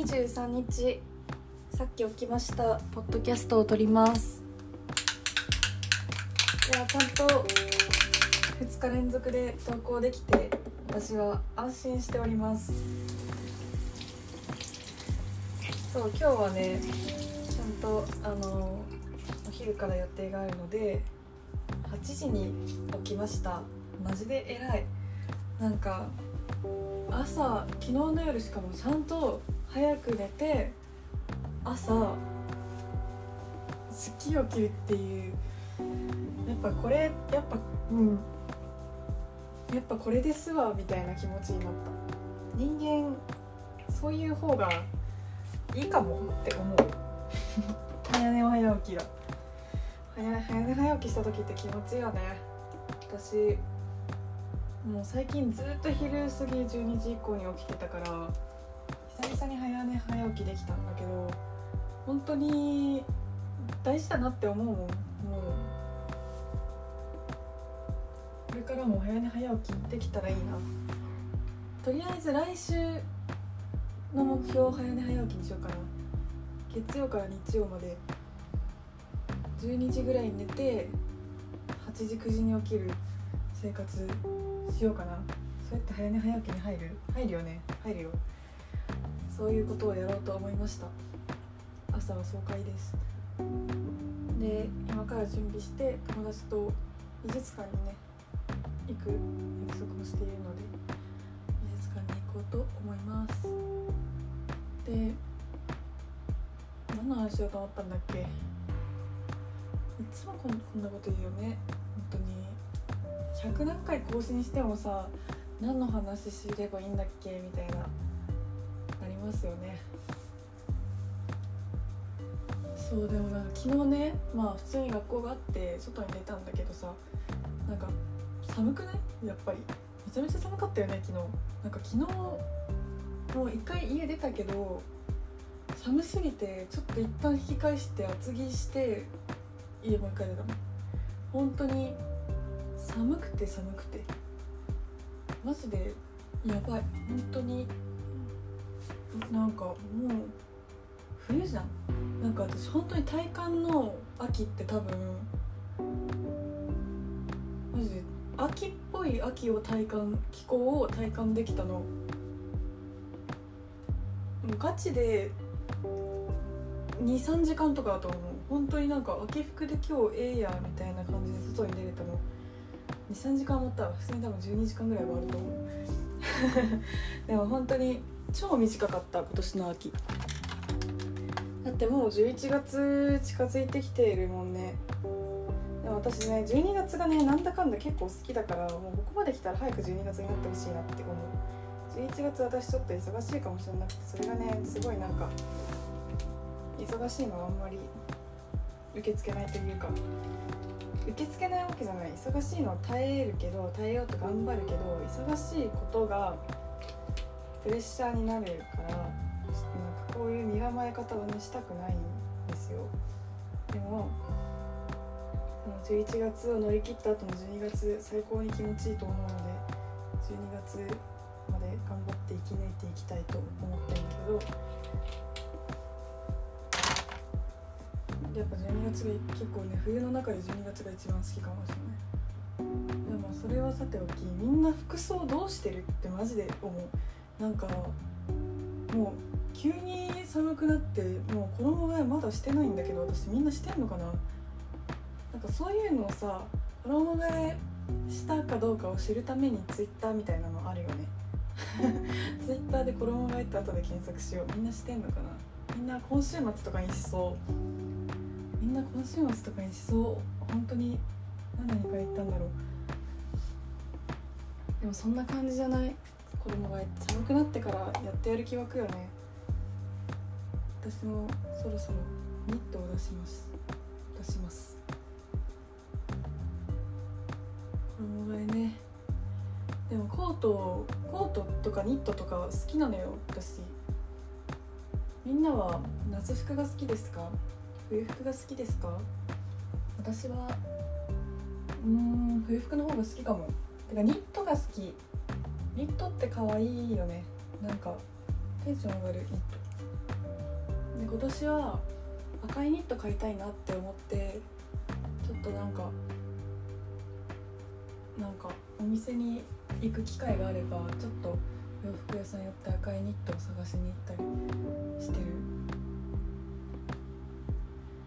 23日。さっき起きました。ポッドキャストを撮ります。いやちゃんと2日連続で投稿できて私は安心しております。そう今日はねちゃんとあのお昼から予定があるので8時に起きました。マジで偉い。なんか朝昨日の夜しかもちゃんと早く寝て朝すっきり起きるっていうやっぱこれやっぱうん。やっぱこれですわみたいな気持ちになった。人間そういう方がいいかもって思う。早寝早起きが早早寝早起きした時って気持ちいいよね。私もう最近ずっと昼過ぎ12時以降に起きてたから久々に早寝早起きできたんだけど本当に大事だなって思うもん。もうこれからも早寝早起きできたらいいな。とりあえず来週の目標を早寝早起きにしようかな。月曜から日曜まで12時ぐらいに寝て8時9時に起きる生活しようかな。そうやって早寝早起きに入る？入るよね。入るよ。そういうことをやろうと思いました。朝は爽快です。で今から準備して友達と美術館にね行く約束をしているので美術館に行こうと思います。で何の話しようと思ったんだっけ？いつもこんこんなこと言うよね。本当に。100何回更新してもさ何の話すればいいんだっけ？みたいな。ますよね。そうでもなんか昨日ねまあ普通に学校があって外に出たんだけどさなんか寒くない？やっぱり。めちゃめちゃ寒かったよね昨日。なんか昨日もう一回家出たけど寒すぎてちょっと一旦引き返して厚着して家もう一回出たの。本当に寒くて寒くて。マジでやばい。本当になんかもう冬じゃん。なんか私本当に体感の秋って多分マジで秋っぽい秋を体感気候を体感できたの。もうガチで23時間とかだと思う。本当になんか秋服で今日ええやみたいな感じで外に出れたの23時間思ったら普通に多分12時間ぐらいはあると思う。でも本当に超短かった今年の秋。だってもう11月近づいてきているもんね。でも私ね12月がねなんだかんだ結構好きだからもうここまで来たら早く12月になってほしいなって思う。11月私ちょっと忙しいかもしれなくてそれがねすごいなんか忙しいのはあんまり受け付けないというか受け付けないわけじゃない。忙しいのは耐えるけど耐えようと頑張るけど忙しいことがプレッシャーになるからなんかこういう身構え方をねしたくないんですよ。でも11月を乗り切った後の12月最高に気持ちいいと思うので12月まで頑張って生き抜いていきたいと思ってるんだけどやっぱ12月が結構ね冬の中で12月が一番好きかもしれない。でもそれはさておきみんな服装どうしてるってマジで思う。なんかもう急に寒くなってもう衣替えまだしてないんだけど私みんなしてんのかな？なんかそういうのをさ衣替えしたかどうかを知るためにツイッターみたいなのあるよね。ツイッターで衣替えって後で検索しよう。みんなしてんのかな？みんな今週末とかにしそう。みんな今週末とかにしそう。本当に何にか言ったんだろう。でもそんな感じじゃない？衣替えって寒くなってからやってやる気湧くよね。私もそろそろニットを出します。出します。衣替えね。でもコートコートとかニットとか好きなのよ私。みんなは夏服が好きですか？冬服が好きですか？私はうーん冬服の方が好きかも。てかニットが好きニットって可愛いよね。なんかテンション上がるニット。で今年は赤いニット買いたいなって思ってちょっとなんかなんかお店に行く機会があればちょっと洋服屋さん寄って赤いニットを探しに行ったりしてる。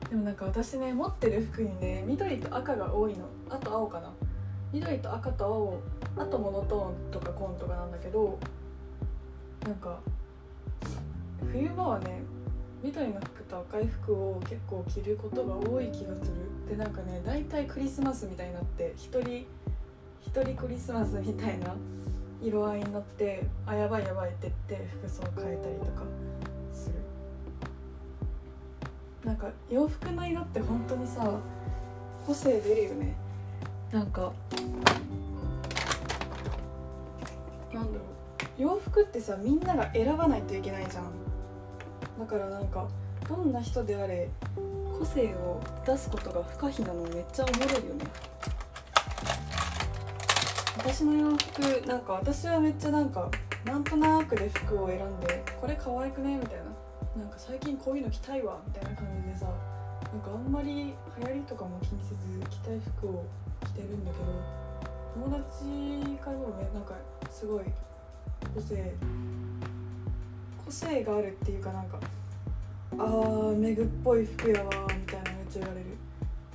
でもなんか私ね持ってる服にね緑と赤が多いの。あと青かな。緑と赤と青あとモノトーンとか紺とかなんだけどなんか冬場はね緑の服と赤い服を結構着ることが多い気がする。でなんかね大体クリスマスみたいになって一人一人クリスマスみたいな色合いになってあやばいやばいって言って服装変えたりとかする。なんか洋服の色って本当にさ個性出るよね。なんかなんだろう。洋服ってさみんなが選ばないといけないじゃん。だからなんかどんな人であれ個性を出すことが不可避なのめっちゃおもろいよね。私の洋服なんか私はめっちゃなんかなんとなくで服を選んでこれ可愛くねみたいな。なんか最近こういうの着たいわみたいな感じでさなんかあんまり流行りとかも気にせず着たい服を着てるんだけど友達からもねなんかすごい。個性個性があるっていうかなんかあーメグっぽい服やわみたいなめっちゃ言われる、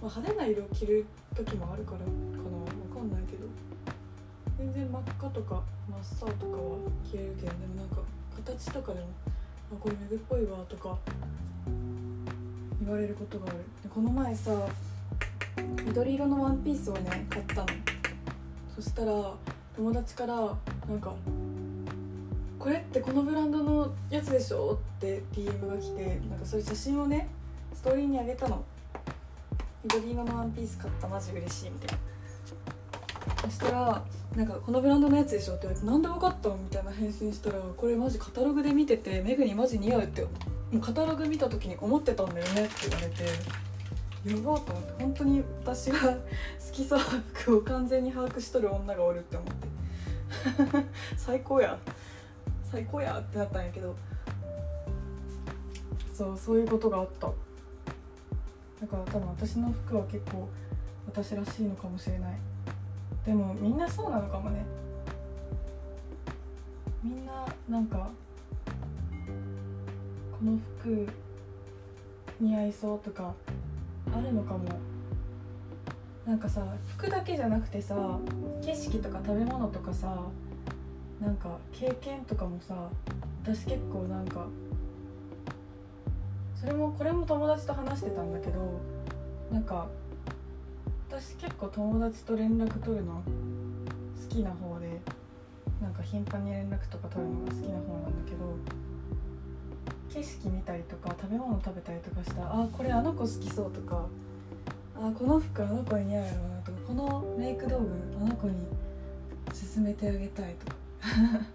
まあ、派手な色着る時もあるからかな。わかんないけど。全然真っ赤とか真っ青とかは着れるけどでもなんか形とかでも「あこれメグっぽいわ」とか言われることがある。でこの前さ緑色のワンピースをね買ったの。そしたら友達からなんか「これってこのブランドのやつでしょ?」って DM が来てなんかそういう写真をねストーリーにあげたの。緑色のワンピース買った。マジ嬉しいみたいな。そしたらなんかこのブランドのやつでしょ？って言われてなんで分かった？のみたいな返信したらこれマジカタログで見ててメグにマジ似合うってもうカタログ見た時に思ってたんだよねって言われて。やばーと思って。本当に私が好きそうな服を完全に把握しとる女がおるって思って。最高や。最高やってなったんやけど。そうそういうことがあった。だから多分私の服は結構私らしいのかもしれない。でもみんなそうなのかもね。みんななんかこの服似合いそうとかあるのかも。なんかさ服だけじゃなくてさ景色とか食べ物とかさなんか経験とかもさ私結構なんかそれもこれも友達と話してたんだけどなんか私結構友達と連絡取るの好きな方でなんか頻繁に連絡とか取るのが好きな方なんだけど景色見たりとか食べ物食べたりとかしたらあこれあの子好きそうとかあこの服あの子に似合うやろうなと。かこのメイク道具あの子に勧めてあげたいと。か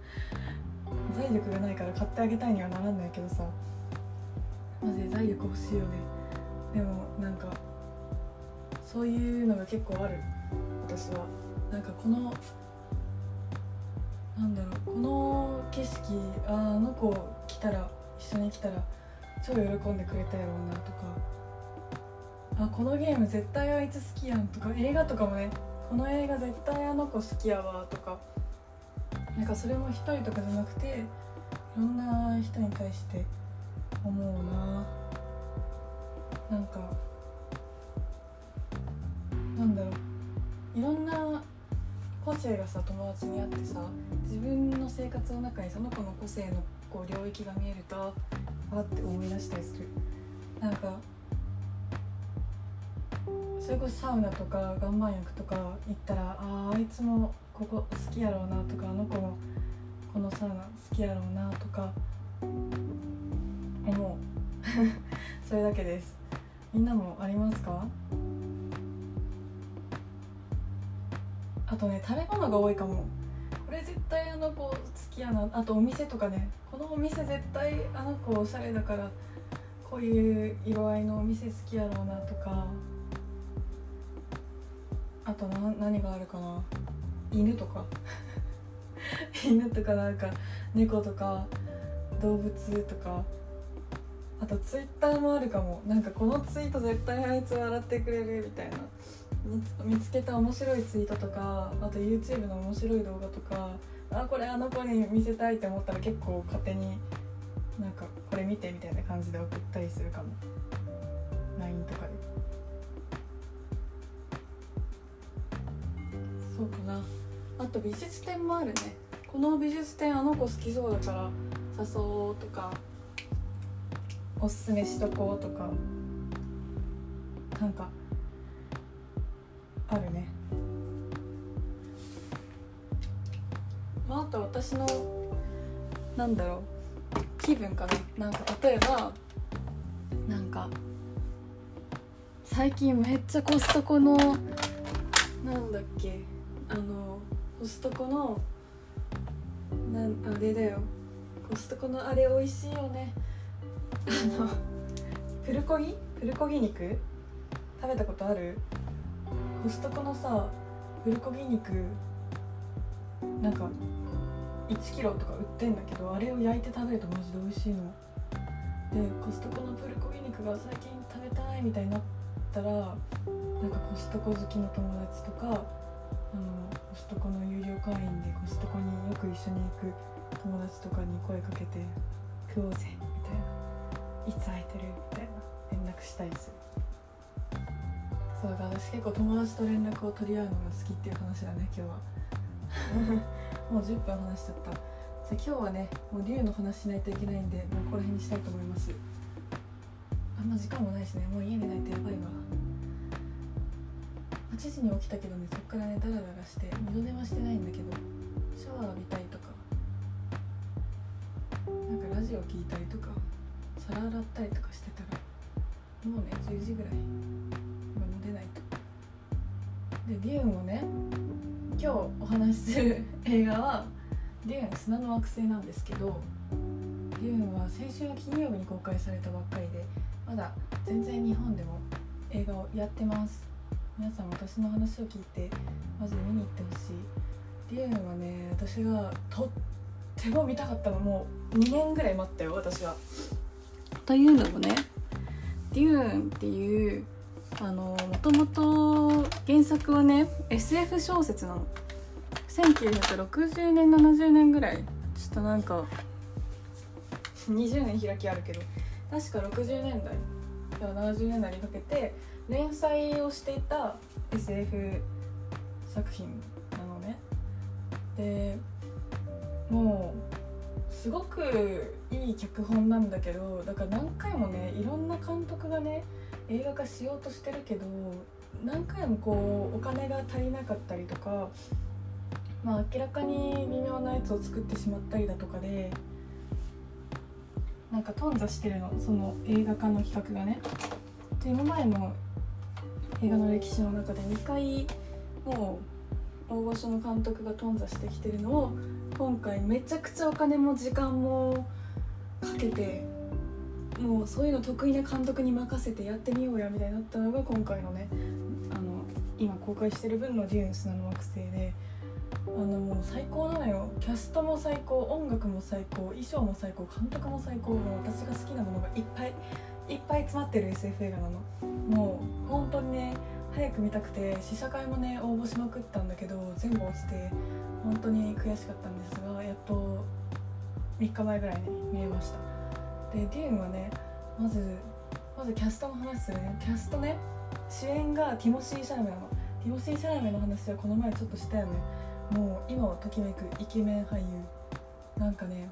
財力がないから買ってあげたいにはならないけどさ。マジで財力欲しいよね。でもなんかそういうのが結構ある。私は。なんかこのなんだろう。この景色ああの子来たら一緒に来たら超喜んでくれたやろうなとか。あこのゲーム絶対あいつ好きやんとか映画とかもねこの映画絶対あの子好きやわとか。なんかそれも一人とかじゃなくていろんな人に対して思うな。なんかなんだろう。いろんな個性がさ友達にあってさ自分の生活の中にその子の個性のこう領域が見えるとあって思い出したりする。なんかそれこそサウナとか岩盤浴とか行ったらああいつもここ好きやろうなとかあの子もこのサウナ好きやろうなとか思う。それだけです。みんなもありますか？あとね食べ物が多いかも。これ絶対あの子好きやな。あとお店とかね。このお店絶対あの子おしゃれだからこういう色合いのお店好きやろうなとかあとな何があるかな？犬とか。犬とかなんか猫とか動物とか。あとツイッターもあるかも。なんかこのツイート絶対あいつ笑ってくれるみたいな。見つけた面白いツイートとかあと YouTube の面白い動画とか。あこれあの子に見せたいって思ったら結構勝手になんかこれ見てみたいな感じで送ったりするかも。そうかな。あと美術展もあるね。この美術展あの子好きそうだから誘おうとかおすすめしとこうとかなんかあるね。まああと私のなんだろう気分かな。なんか例えばなんか最近めっちゃコストコのなんだっけあのコストコのなんあれだよ。コストコのあれ美味しいよね。あのプルコギ？プルコギ肉？食べたことある？コストコのさプルコギ肉なんか1キロとか売ってんだけどあれを焼いて食べるとマジで美味しいの。でコストコのプルコギ肉が最近食べたいみたいになったらなんかコストコ好きの友達とかあのコストコの有料会員でコストコによく一緒に行く友達とかに声かけて「食おうぜ」みたいな「いつ空いてる?」みたいな連絡したりする。そうだから私結構友達と連絡を取り合うのが好きっていう話だね今日は。もう10分話しちゃった。じゃあ今日はねもう竜の話しないといけないんでもうここら辺にしたいと思います。あんま時間もないしねもう家でないとやばいわ。8時に起きたけどねそっからねダラダラして二度寝はしてないんだけどシャワー浴びたいとかなんかラジオ聞いたりとか皿洗ったりとかしてたらもうね10時ぐらい今も出ないと。でデューンをね今日お話しする 映画は「デューン砂の惑星」なんですけどデューンは先週の金曜日に公開されたばっかりでまだ全然日本でも映画をやってます。皆さん私の話を聞いてマジで見に行ってほしい。デューンはね私がとっても見たかったのもう2年ぐらい待ったよ私は。というのもねデューンっていうあのもともと原作はね SF 小説なの。1960年70年ぐらい。ちょっとなんか20年開きあるけど確か60年代から70年代にかけて連載をしていた SF 作品なのねでもうすごくいい脚本なんだけどだから何回もねいろんな監督がね映画化しようとしてるけど何回もこうお金が足りなかったりとかまあ明らかに微妙なやつを作ってしまったりだとかでなんか頓挫してるのその映画化の企画がね。で今までの映画の歴史の中で2回もう大御所の監督が頓挫してきてるのを今回めちゃくちゃお金も時間もかけてもうそういうの得意な監督に任せてやってみようやみたいになったのが今回のねあの今公開してる分の「デューン砂の惑星で」あのもう最高なのよ。キャストも最高音楽も最高衣装も最高監督も最高もう私が好きなものがいっぱいいっぱい詰まってる SF 映画なの。もう本当にね早く見たくて試写会もね応募しまくったんだけど全部落ちて本当に悔しかったんですがやっと3日前ぐらいに見えました。でデューンはねまずまずキャストの話するね。キャストね主演がティモシー・シャラメなの。ティモシー・シャラメの話はこの前ちょっとしたよね。もう今をときめくイケメン俳優。なんかね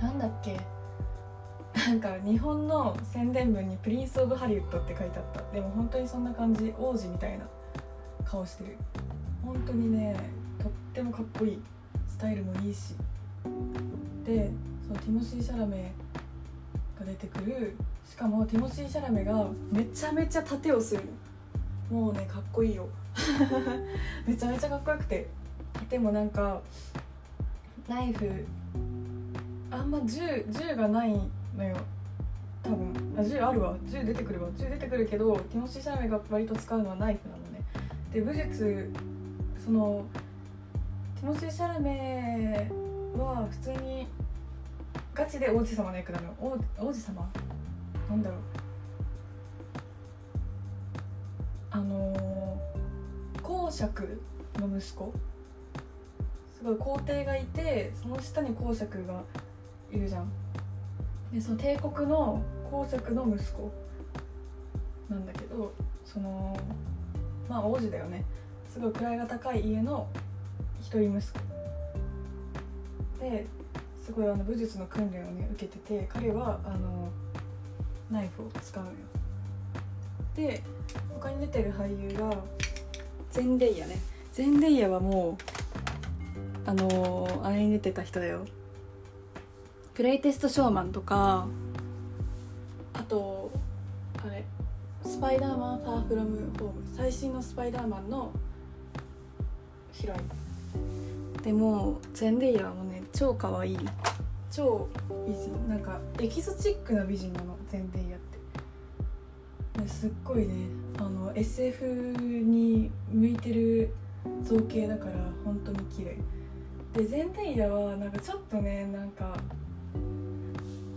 なんだっけ？なんか日本の宣伝文に「プリンス・オブ・ハリウッド」って書いてあった。でも本当にそんな感じ王子みたいな顔してる。本当にねとってもかっこいい。スタイルもいいし。でそのティモシー・シャラメが出てくる。しかもティモシー・シャラメがめちゃめちゃ盾をするもうねかっこいいよ。めちゃめちゃかっこよくて。盾もなんかナイフあんま銃銃がないのよ。多分あ銃あるわ。銃出てくるわ。銃出てくるけどティモシー・シャラメが割と使うのはナイフなのね。で武術そのティモシー・シャラメは普通にガチで王子様の役なの。王王子様？なんだろう。あのー公爵の息子？すごい皇帝がいてその下に公爵がいるじゃん。でその帝国の公爵の息子なんだけどそのまあ王子だよね。すごい位が高い家の一人息子ですごいあの武術の訓練をね受けてて彼はあのナイフを使うのよ。で他に出てる俳優がゼンデイヤね。ゼンデイヤはもうあのあれに出てた人だよ。グレイテストショーマンとかあとあれスパイダーマンファーフロムホーム最新のスパイダーマンのヒロイン。でもゼンデイヤはもね超可愛い。超美人なんかエキゾチックな美人なのゼンデイヤって。すっごいねあの SF に向いてる造形だから本当に綺麗。でゼンデイヤはなんかちょっとねなんか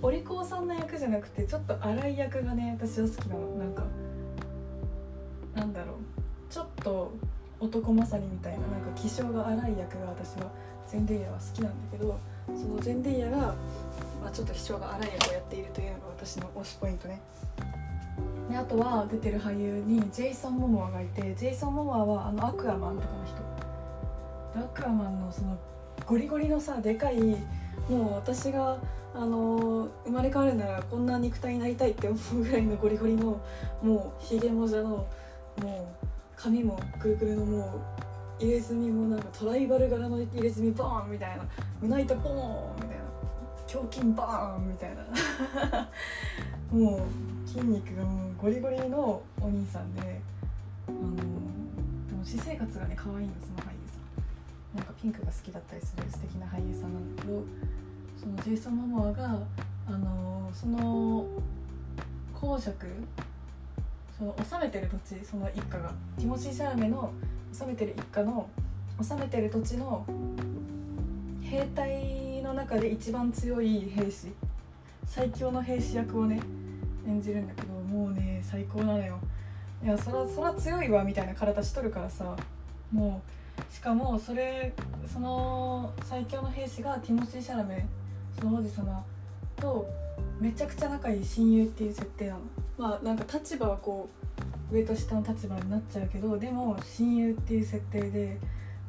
お利口さんな役じゃなくてちょっと荒い役がね私は好きなの。なんかなんだろう。ちょっと男勝りみたいななんか気性が荒い役が私はゼンデイヤは好きなんだけどそのゼンデイヤが、まあ、ちょっと気性が荒い役をやっているというのが私の推しポイントね。であとは出てる俳優にジェイソン・モモアがいてジェイソン・モモアはあのアクアマンとかの人。アクアマンのそのゴリゴリのさでかいもう私があのー生まれ変わるならこんな肉体になりたいって思うぐらいのゴリゴリのもうひげもじゃのもう髪もくるくるのもう入れ墨もなんかトライバル柄の入れ墨ボーンみたいな胸板ポーンみたいな胸筋バーンみたいな。もう筋肉がもうゴリゴリのお兄さんであのでも私生活がね可愛いのその俳優さん。なんかピンクが好きだったりする素敵な俳優さんなんだけどそのジェイソン・モモアがあのその公爵その治めてる土地その一家がティモシー・シャラメの治めてる一家の治めてる土地の兵隊の中で一番強い兵士。最強の兵士役をね演じるんだけどもうね最高なのよ。いやそらそら強いわみたいな体しとるからさもうしかもそれその最強の兵士がティモシー・シャラメその王子様とめちゃくちゃ仲いい親友っていう設定なの。まあなんか立場はこう上と下の立場になっちゃうけどでも親友っていう設定で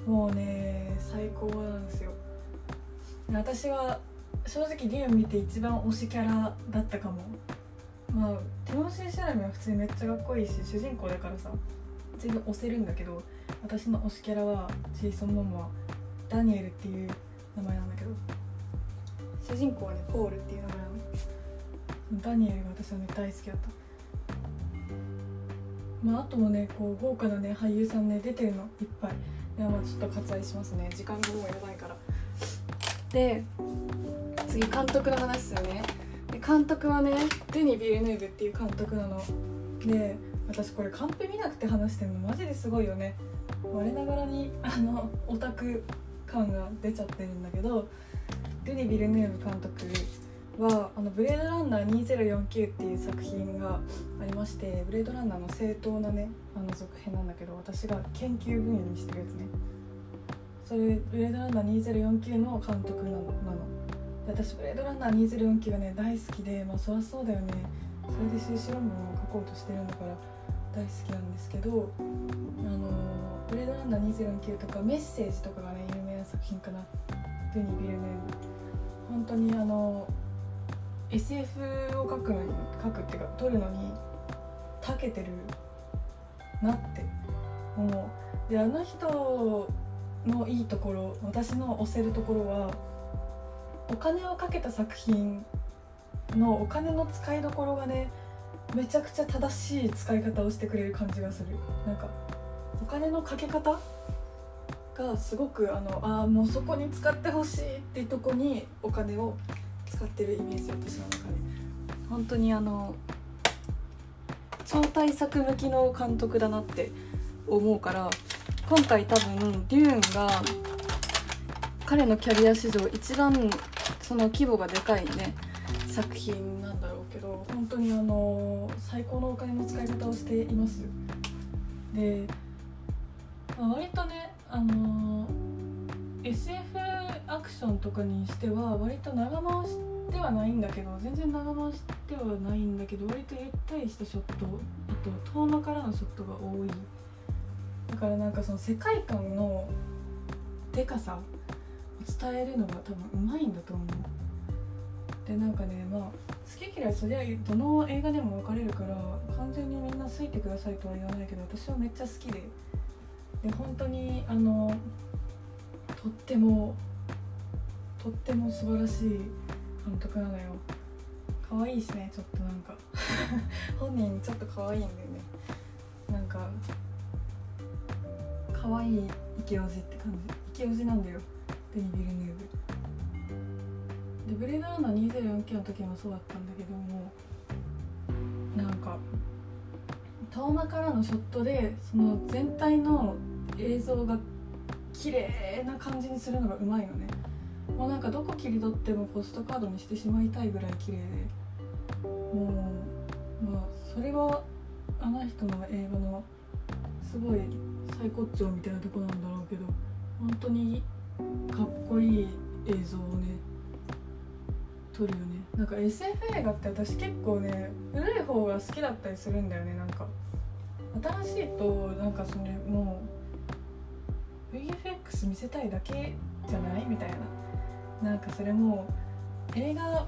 もうね最高なんですよ。私は正直リュウ見て一番推しキャラだったかも。まあティモシー・シャラメは普通にめっちゃかっこいいし主人公だからさ全然推せるんだけど私の推しキャラはジェイソン・モモはダニエルっていう名前なんだけど。主人公はねポールっていう名前ダニエルが私はね大好きだった。まああともねこう豪華なね俳優さんね出てるのいっぱい。いやまあちょっと割愛しますね。時間がもうやばいから。で次監督の話ですよねで監督はねデニ・ビルヌーブっていう監督なの。で私これカンペ見なくて話してるのマジですごいよね。我ながらにあのオタク感が出ちゃってるんだけどデニ・ビルヌーブ監督はあのブレードランナー2049っていう作品がありましてブレードランナーの正当なねあの続編なんだけど私が研究分野にしてるやつね。それブレードランナー2049の監督なのなの。私ブレードランナー2049がね大好きでまあそりゃそうだよね。それで修士論文を書こうとしてるんだから大好きなんですけどあのブレードランナー2049とかメッセージとかがね有名な作品かな。デニ・ビルヌーブ本当にあの SF を書く書くっていうか撮るのに長けてるなって思う。であの人のいいところ私の推せるところはお金をかけた作品のお金の使いどころがねめちゃくちゃ正しい使い方をしてくれる感じがする。なんかお金のかけ方がすごくあのあーもうそこに使ってほしいっていうとこにお金を使ってるイメージ私の中で本当にあの超大作向きの監督だなって思うから今回多分デューンが彼のキャリア史上一番その規模がでかいね作品なんだろうけど本当にあの最高のお金の使い方をしています。で、まあ、割とねあの SF アクションとかにしては割と長回しではないんだけど全然長回しではないんだけど割とゆったりしたショットあと遠間からのショットが多いだからなんかその世界観のでかさを伝えるのが多分うまいんだと思うでなんかねまあ好き嫌いそりゃどの映画でも分かれるから完全にみんな好いてくださいとは言わないけど私はめっちゃ好きで。で本当にあのとってもとっても素晴らしい監督なのよ。可愛いしねちょっとなんか。本人ちょっと可愛いんだよね。なんか可愛いイケオジって感じ。イケオジなんだよ。デニ・ビルヌーブ。でブレードランナー2049の時もそうだったんだけどもなんか遠間からのショットでその全体の映像が綺麗な感じにするのがうまいのね。もうなんかどこ切り取ってもポストカードにしてしまいたいぐらい綺麗で。もうまあそれはあの人の映画のすごい最高潮みたいなとこなんだろうけど本当にかっこいい映像をね撮るよね。なんか SF 映画って私結構ね古い方が好きだったりするんだよねなんか。新しいとなんかそれもう VFX 見せたいだけじゃないみたいな。なんかそれも映画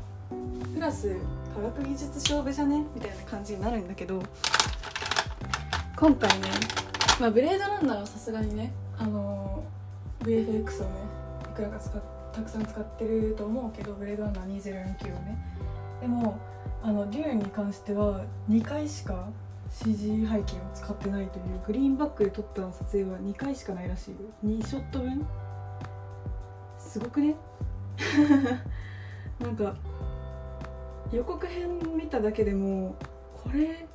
プラス科学技術勝負じゃねみたいな感じになるんだけど今回ね、まあ、ブレードランナーはさすがにねあの VFX をねいくらか使たくさん使ってると思うけどブレードランナー2049をね。でもあのデューンに関しては2回しか CG 背景を使ってないというグリーンバックで撮った撮影は2回しかないらしいよ。2ショット分？すごくね？なんか予告編見ただけでもこれ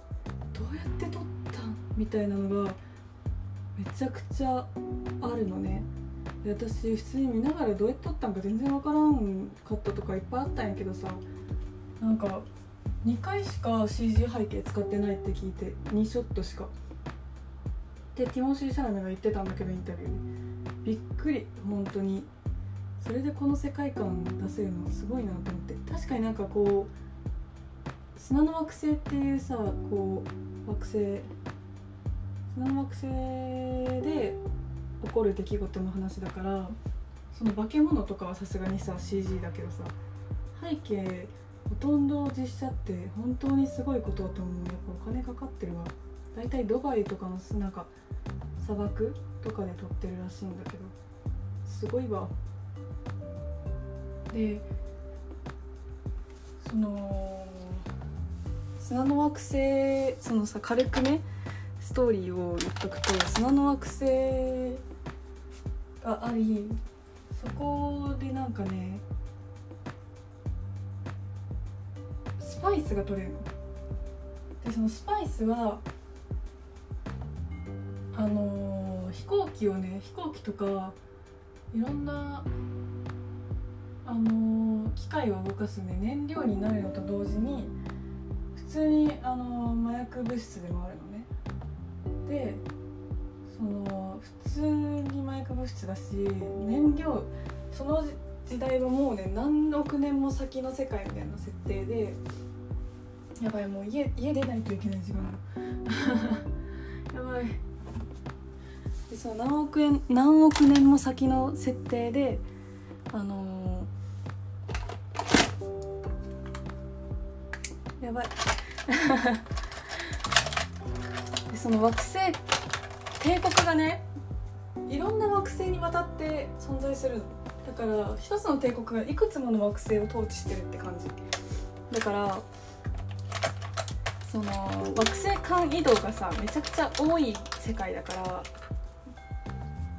どうやって撮ったん？みたいなのがめちゃくちゃあるのね。私普通に見ながらどうやって撮ったんか全然わからんかったとかいっぱいあったんやけどさ。なんか2回しか CG 背景使ってないって聞いて2ショットしか。でティモシー・シャラメが言ってたんだけどインタビューに。びっくり本当に。それでこの世界観出せるのはすごいなと思って。確かになんかこう砂の惑星っていうさこう惑星砂の惑星で起こる出来事の話だからその化け物とかはさすがにさ CG だけどさ背景ほとんど実写って本当にすごいことだと思うやっぱお金かかってるわ。大体ドバイとかのなんか砂漠とかで撮ってるらしいんだけどすごいわ。でその砂の惑星そのさ軽くねストーリーを言っとくと砂の惑星がありそこでなんかねスパイスが取れるでそのスパイスはあのー飛行機をね飛行機とかいろんなあのー機械を動かすね燃料になるのと同時に普通に、あのー麻薬物質でもあるのね。でその普通に麻薬物質だし燃料その時代はもうね何億年も先の世界みたいな設定でやばいもう家家出ないといけない時間 やばい。でその何億円何億年も先の設定であのーやばい。でその惑星帝国がねいろんな惑星にわたって存在するだから一つの帝国がいくつもの惑星を統治してるって感じ。だからその惑星間移動がさめちゃくちゃ多い世界だから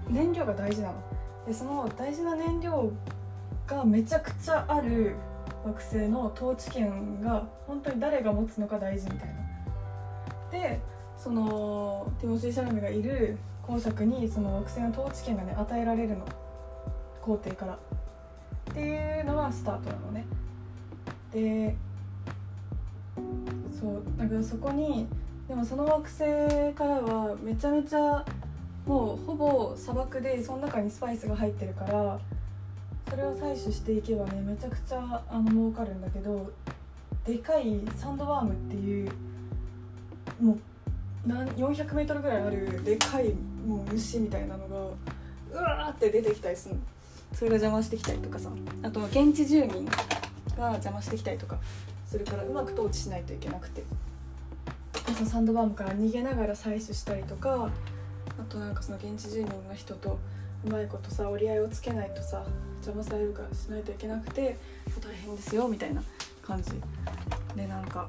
燃料が大事なの。でその大事な燃料がめちゃくちゃある惑星の統治権が本当に誰が持つのか大事みたいな。でそのティモシー・シャラメがいる今作にその惑星の統治権がね与えられるの。皇帝から。っていうのがスタートなのね。ででそうだからそこにでもその惑星からはめちゃめちゃもうほぼ砂漠でその中にスパイスが入ってるからそれを採取していけばねめちゃくちゃあの儲かるんだけどでかいサンドワームっていうもう 400m ぐらいあるでかいもう虫みたいなのがうわーって出てきたりするの。それが邪魔してきたりとかさ。あとは現地住民が邪魔してきたりとか。するからうまく統治しないといけなくて。そのサンドバームから逃げながら採取したりとかあとなんかその現地住民の人とうまいことさ折り合いをつけないとさ邪魔されるからしないといけなくて大変ですよみたいな感じ。でなんか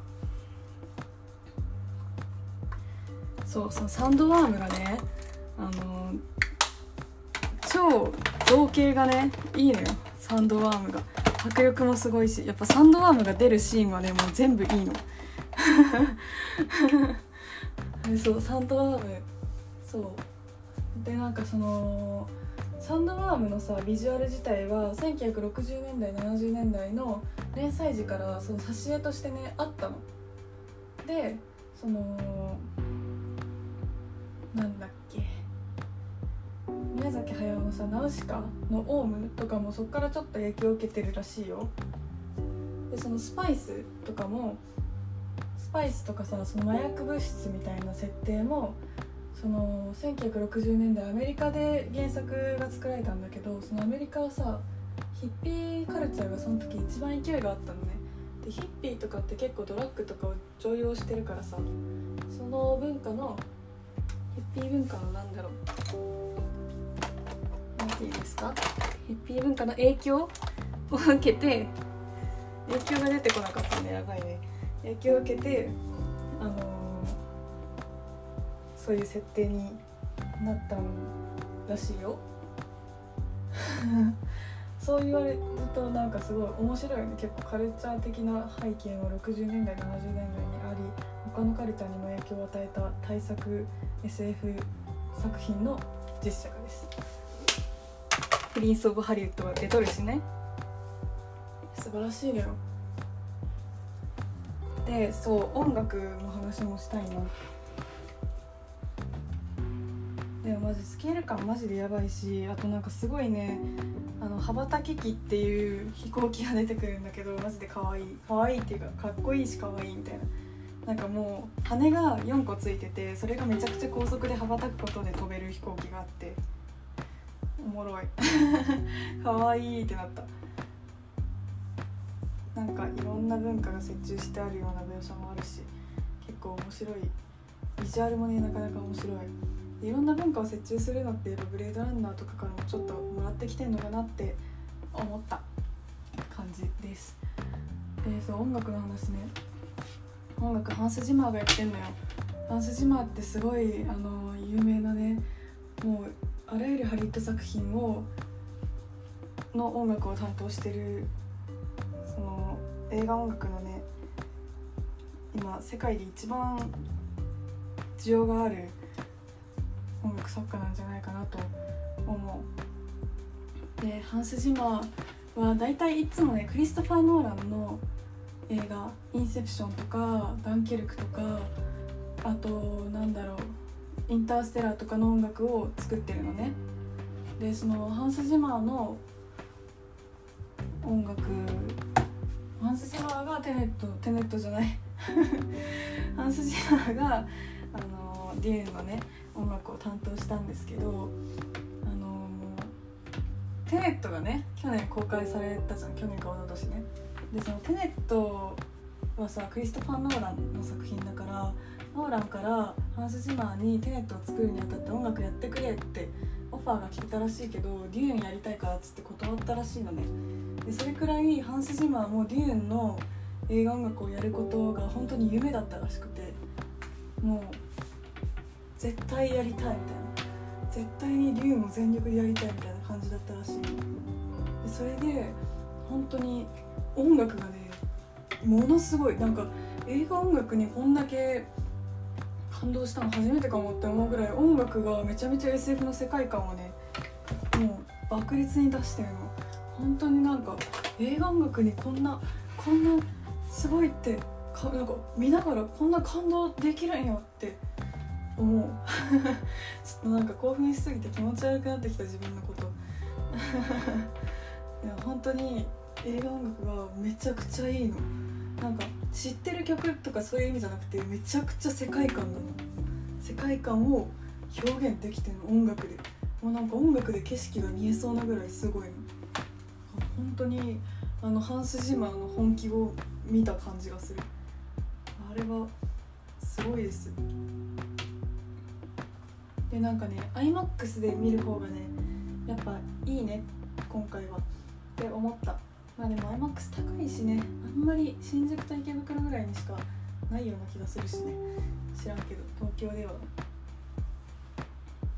そうそのサンドワームがねあの超造形がねいいのよ。サンドワームが迫力もすごいしやっぱサンドワームが出るシーンはねもう全部いいの。そうサンドワームそう。でなんかそのサンドワームのさビジュアル自体は1960年代70年代の連載時からその挿絵としてねあったの。でそのなんだっけ宮崎駿のさ「ナウシカ」のオウムとかもそっからちょっと影響を受けてるらしいよ。でそのスパイスとかもスパイスとかさその麻薬物質みたいな設定もその1960年代アメリカで原作が作られたんだけどそのアメリカはさヒッピーカルチャーがその時一番勢いがあったのね。でヒッピーとかって結構ドラッグとかを常用してるからさその文化のヒッピー文化のなんだろうて言うんですか？ヒッピー文化の影響を受けて影響が出てこなかったんでやばいね影響を受けてあのー、そういう設定になったんらしいよ。そう言われるとなんかすごい面白いよね。結構カルチャー的な背景も60年代70年代にあり他のカルチャーにも影響を与えた大作 SF 作品の実写化です。プリンス・オブ・ハリウッドが出とるしね。素晴らしいのよ。でそう音楽の話もしたいな。でもマジスケール感マジでやばいしあとなんかすごいねあの羽ばたき機っていう飛行機が出てくるんだけどマジで可愛い。可愛いっていうかかっこいいし可愛いみたいな。なんかもう羽が4個ついててそれがめちゃくちゃ高速で羽ばたくことで飛べる飛行機があって。おもろい。可愛いってなった。なんかいろんな文化が折衷してあるような描写もあるし結構面白い。ビジュアルもねなかなか面白い。いろんな文化を折衷するのってやっぱブレードランナーとかからもちょっともらってきてんのかなって思った。感じです。でそう音楽の話ね。音楽ハンス・ジマーがやってんのよ。ハンス・ジマーってすごいあの有名なねもうあらゆるハリウッド作品をの音楽を担当してるその映画音楽のね今世界で一番需要がある音楽作家なんじゃないかなと思う。でハンス・ジマーは大体いつもねクリストファー・ノーランの映画「インセプション」とか「ダンケルク」とかあとなんだろう「インターステラー」とかの音楽を作ってるのね。でそのハンス・ジマーの音楽ハンス・ジマーがテネットテネットじゃない。ハンス・ジマーがあのデューンのね音楽を担当したんですけどあのテネットがね去年公開されたじゃん。去年か一昨年ね。でそのテネットはさクリストファー・ノーランの作品だからノーランからハンス・ジマーにテネットを作るにあたって音楽やってくれってオファーが来てたらしいけどデューンやりたいからっつって断ったらしいのね。でそれくらいハンス・ジマーもデューンの映画音楽をやることが本当に夢だったらしくてもう絶対やりたいみたいな。絶対にデューンも全力でやりたいみたいな感じだったらしい。でそれで本当に音楽がねものすごい。なんか映画音楽にこんだけ感動したの初めてかもって思うぐらい音楽がめちゃめちゃ SF の世界観をねもう爆裂に出してるの。本当になんか映画音楽にこんなこんなすごいってかなんか見ながらこんな感動できるんやって思う。ちょっとなんか興奮しすぎて気持ち悪くなってきた自分のこと。いや本当に映画音楽がめちゃくちゃいいの。なんか知ってる曲とかそういう意味じゃなくてめちゃくちゃ世界観なの世界観を表現できてるの音楽でもうなんか音楽で景色が見えそうなぐらいすごいの本当にあのハンス・ジマーの本気を見た感じがするあれはすごいですでなんかね iMAX で見る方がねやっぱいいね今回は。って思った。まあでも iMAX 高いしねあんまり新宿と池袋ぐらいにしかないような気がするしね。知らんけど東京では。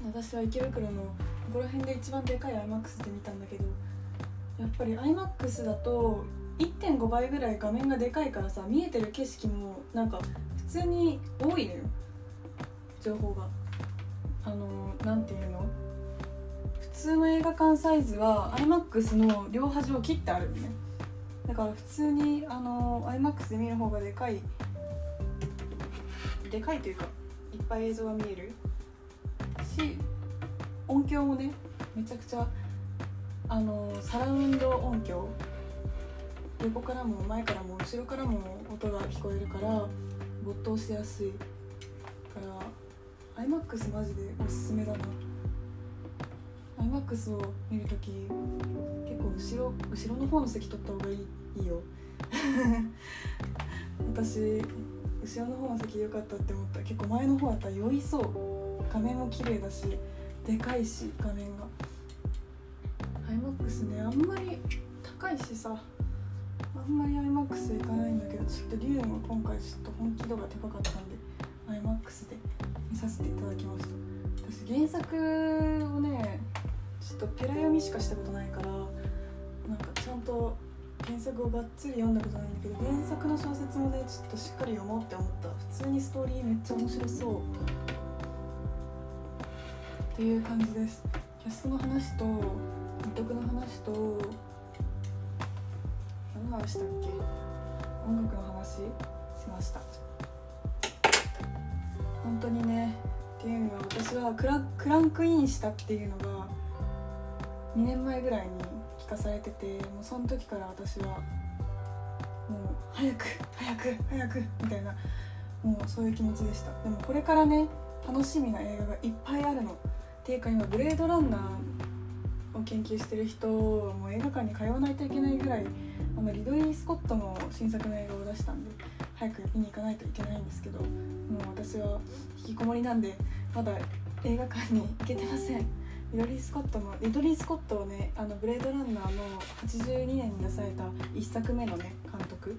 私は池袋のここら辺で一番でかい iMAX で見たんだけどやっぱり iMAX だと1.5倍ぐらい画面がでかいからさ見えてる景色もなんか普通に多いのよ。情報が。あの何て言うの？通の映画館サイズは iMAX の両端を切ってあるのね。だから普通にあの iMAX で見る方がでかいでかいというかいっぱい映像が見える。し音響もねめちゃくちゃあのサラウンド音響。横からも前からも後ろからも音が聞こえるから没頭しやすい。から iMAX マジでおすすめだな。iMAX を見るとき結構後ろ後ろの方の席取った方がいいいいよ。私後ろの方の席良かったって思った。結構前の方だったら酔いそう。画面も綺麗だしでかいし画面が。iMAX ねあんまり高いしさ。あんまり iMAX 行かないんだけどちょっとリュウンは今回ちょっと本気度が高かったんで iMAX で見させていただきました。私原作をねちょっとペラ読みしかしたことないからなんかちゃんと原作をがっつり読んだことないんだけど原作の小説もねちょっとしっかり読もうって思った。普通にストーリーめっちゃ面白そう。っていう感じです。キャストの話と監督の話と何の話したっけ？音楽の話しました。本当にねっていうのは私はクラクランクインしたっていうのが2年前ぐらいに聞かされててもうその時から私はもう早く早く早くみたいなもうそういう気持ちでした。でもこれからね楽しみな映画がいっぱいあるの。っていうか今ブレードランナーを研究してる人はもう映画館に通わないといけないぐらいあのリドリー・スコットの新作の映画を出したんで早く見に行かないといけないんですけどもう私は引きこもりなんでまだ映画館に行けてません。リドリー・スコットのリドリー・スコットをねあのブレードランナーの82年に出された1作目のね監督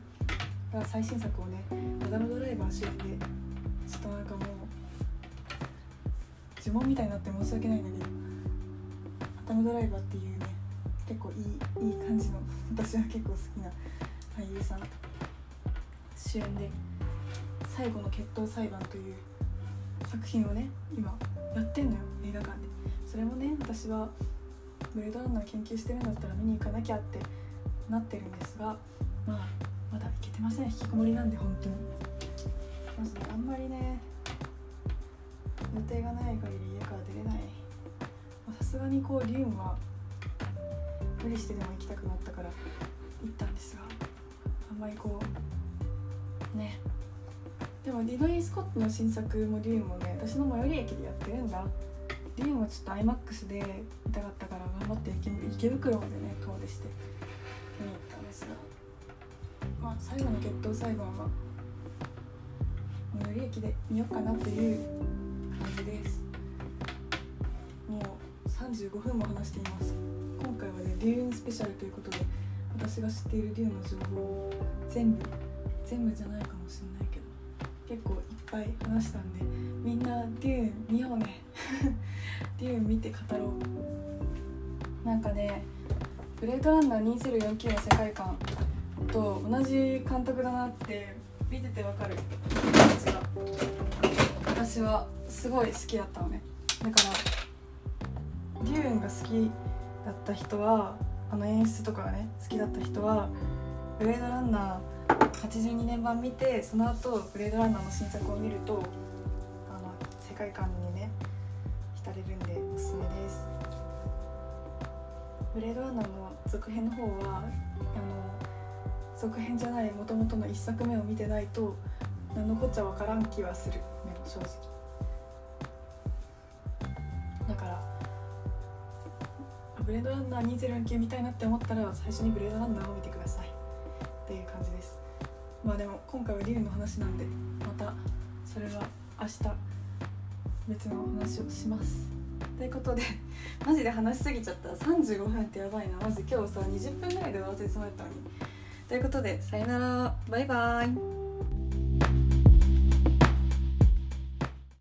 が最新作をねアダム・ドライバー主演でちょっとなんかもう呪文みたいになって申し訳ないんだけどアダム・ドライバーっていうね結構いいいい感じの私は結構好きな俳優さん主演で「最後の決闘裁判」という作品をね今やってんのよ映画館で。それもね私はブレードランナー研究してるんだったら見に行かなきゃってなってるんですがまあまだ行けてません。引きこもりなんで本当に。まずねあんまりね予定がない限り家から出れない。さすがにこうリュウンは無理してでも行きたくなったから行ったんですがあんまりこうね。でもリドリー・スコットの新作もリュウンもね私の最寄り駅でやってるんだ。リュウンはちょっと iMAX で見たかったから頑張って池池袋までね遠出して見に行ったんですがまあ最後の決闘裁判は最寄り駅で見ようかなという感じです。もう35分も話しています。今回はねデューンスペシャルということで私が知っているデューンの情報を全部全部じゃないかもしれないけど結構いっぱい話したんでみんなデューン見ようね。デューン見て語ろう。なんかねブレードランナー2049の世界観と同じ監督だなって見ててわかる。私はすごい好きだったのね。だからデューンが好きだった人はあの演出とかがね好きだった人はブレードランナー82年版見てその後ブレードランナーの新作を見るとあの世界観にブレードランナーの続編の方はあの続編じゃないもともとの1作目を見てないと何のこっちゃ分からん気はする。正直だからブレードランナー2049見たいなって思ったら最初にブレードランナーを見てください。っていう感じです。まあでも今回はリュウの話なんでまたそれは明日別のお話をします。ということで マジで話しすぎちゃった。35分ってやばいな。マジ今日さ20分ぐらいで終わらせてしまったのに。ということでさよなら。バイバイ。